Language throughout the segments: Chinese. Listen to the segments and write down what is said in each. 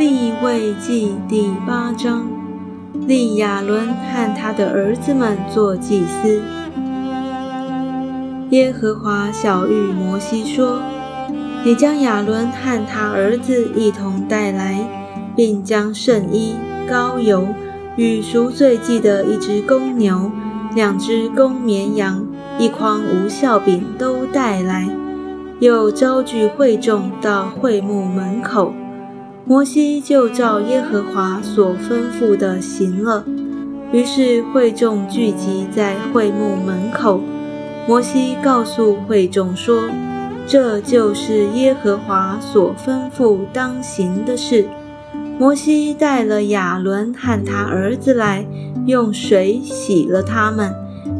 立位记第八章，立亚伦和他的儿子们做祭司。耶和华小谕摩西说：“你将亚伦和他儿子一同带来，并将圣衣、膏油与赎罪祭的一只公牛、两只公绵羊、一筐无效饼都带来，又招聚会众到会幕门口。”摩西就照耶和华所吩咐的行了。于是会众聚集在会幕门口。摩西告诉会众说：“这就是耶和华所吩咐当行的事。”摩西带了亚伦和他儿子来，用水洗了他们，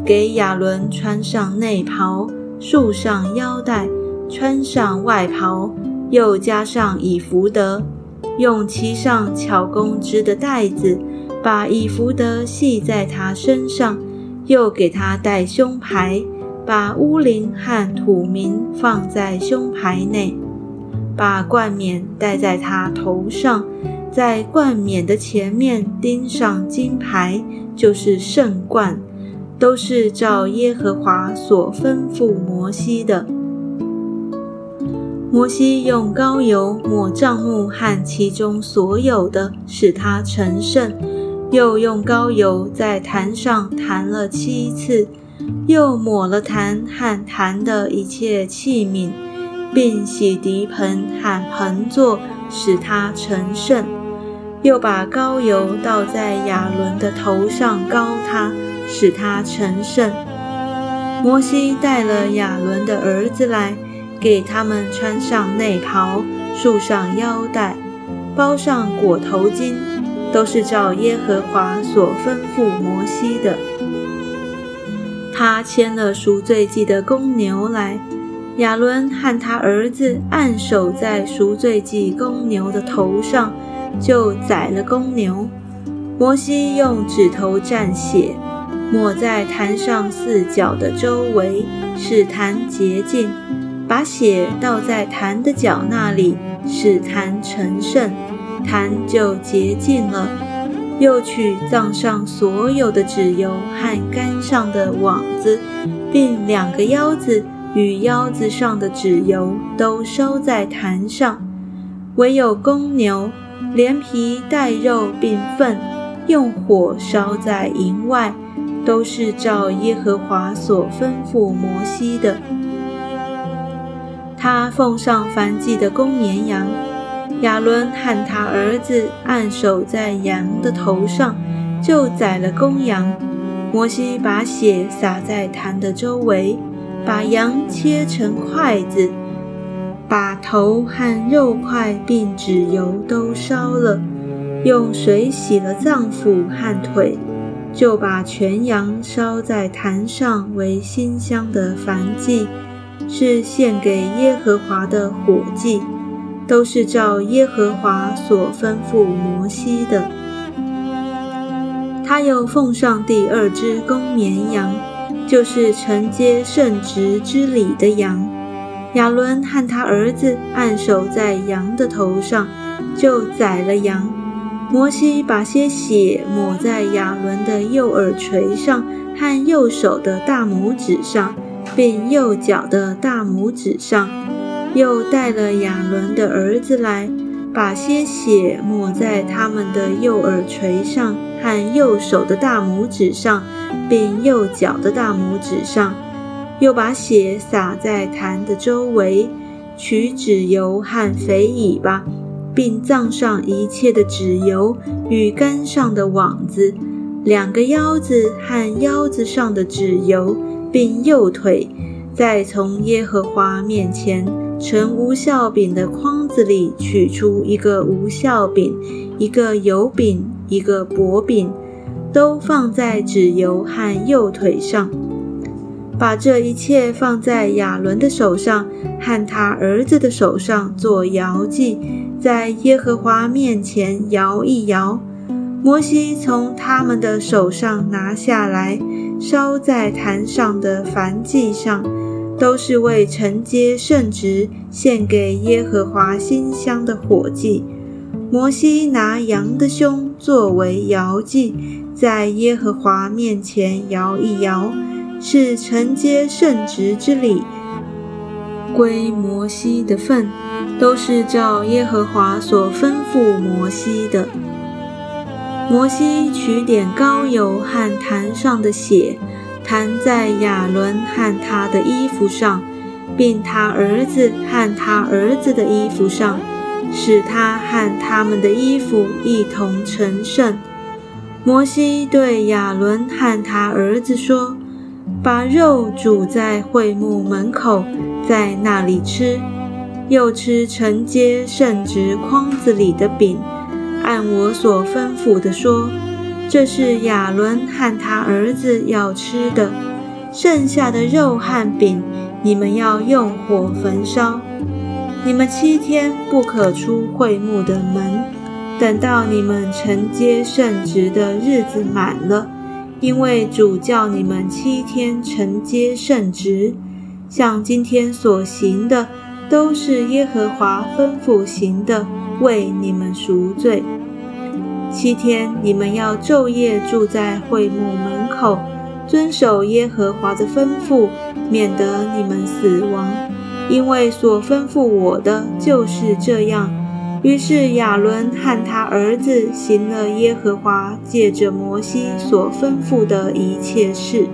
给亚伦穿上内袍，束上腰带，穿上外袍，又加上以弗得。用漆上巧工织的带子，把以弗得系在他身上，又给他戴胸牌，把乌灵和土民放在胸牌内，把冠冕戴在他头上，在冠冕的前面钉上金牌，就是圣冠，都是照耶和华所吩咐摩西的。摩西用膏油抹帐幕和其中所有的，使它成圣；又用膏油在坛上弹了七次，又抹了坛和坛的一切器皿，并洗涤盆和盆座，使它成圣；又把膏油倒在亚伦的头上，膏他，使他成圣。摩西带了亚伦的儿子来。给他们穿上内袍，束上腰带，包上裹头巾，都是照耶和华所吩咐摩西的。他牵了赎罪祭的公牛来，亚伦和他儿子按手在赎罪祭公牛的头上，就宰了公牛。摩西用指头蘸血，抹在坛上四角的周围，使坛洁净。把血倒在坛的脚那里，使坛成圣，坛就洁净了。又取葬上所有的脂油和杆上的网子，并两个腰子与腰子上的脂油，都烧在坛上。唯有公牛，连皮带肉并粪，用火烧在营外，都是照耶和华所吩咐摩西的。他奉上燔祭的公绵羊，亚伦和他儿子按手在羊的头上，就宰了公羊。摩西把血洒在坛的周围，把羊切成筷子，把头和肉块并脂油都烧了，用水洗了脏腑和腿，就把全羊烧在坛上为馨香的燔祭。是献给耶和华的火祭，都是照耶和华所吩咐摩西的。他又奉上第二只公绵羊，就是承接圣职之礼的羊。亚伦和他儿子按手在羊的头上，就宰了羊。摩西把些血抹在亚伦的右耳垂上和右手的大拇指上。并右脚的大拇指上，又带了亚伦的儿子来，把些血抹在他们的右耳垂上和右手的大拇指上，并右脚的大拇指上，又把血洒在坛的周围，取脂油和肥尾巴，并葬上一切的脂油与杆上的网子，两个腰子和腰子上的脂油。并右腿，再从耶和华面前盛无效饼的筐子里取出一个无效饼，一个油饼，一个薄饼，都放在脂油和右腿上。把这一切放在亚伦的手上和他儿子的手上做摇祭，在耶和华面前摇一摇。摩西从他们的手上拿下来。烧在坛上的燔祭上，都是为承接圣职献给耶和华馨香的火祭。摩西拿羊的胸作为摇祭，在耶和华面前摇一摇，是承接圣职之礼，归摩西的份，都是照耶和华所吩咐摩西的。摩西取点膏油和坛上的血，弹在亚伦和他的衣服上，并他儿子和他儿子的衣服上。使他和他们的衣服一同成圣。摩西对亚伦和他儿子说：“把肉煮在会幕门口，在那里吃；又吃承接圣职筐子里的饼，按我所吩咐的说，这是亚伦和他儿子要吃的。剩下的肉和饼，你们要用火焚烧。”你们七天不可出会幕的门，等到你们承接圣职的日子满了，因为主叫你们七天承接圣职，像今天所行的，都是耶和华吩咐行的，为你们赎罪。七天你们要昼夜住在会幕门口，遵守耶和华的吩咐，免得你们死亡。因为所吩咐我的就是这样。于是亚伦和他儿子行了耶和华借着摩西所吩咐的一切事。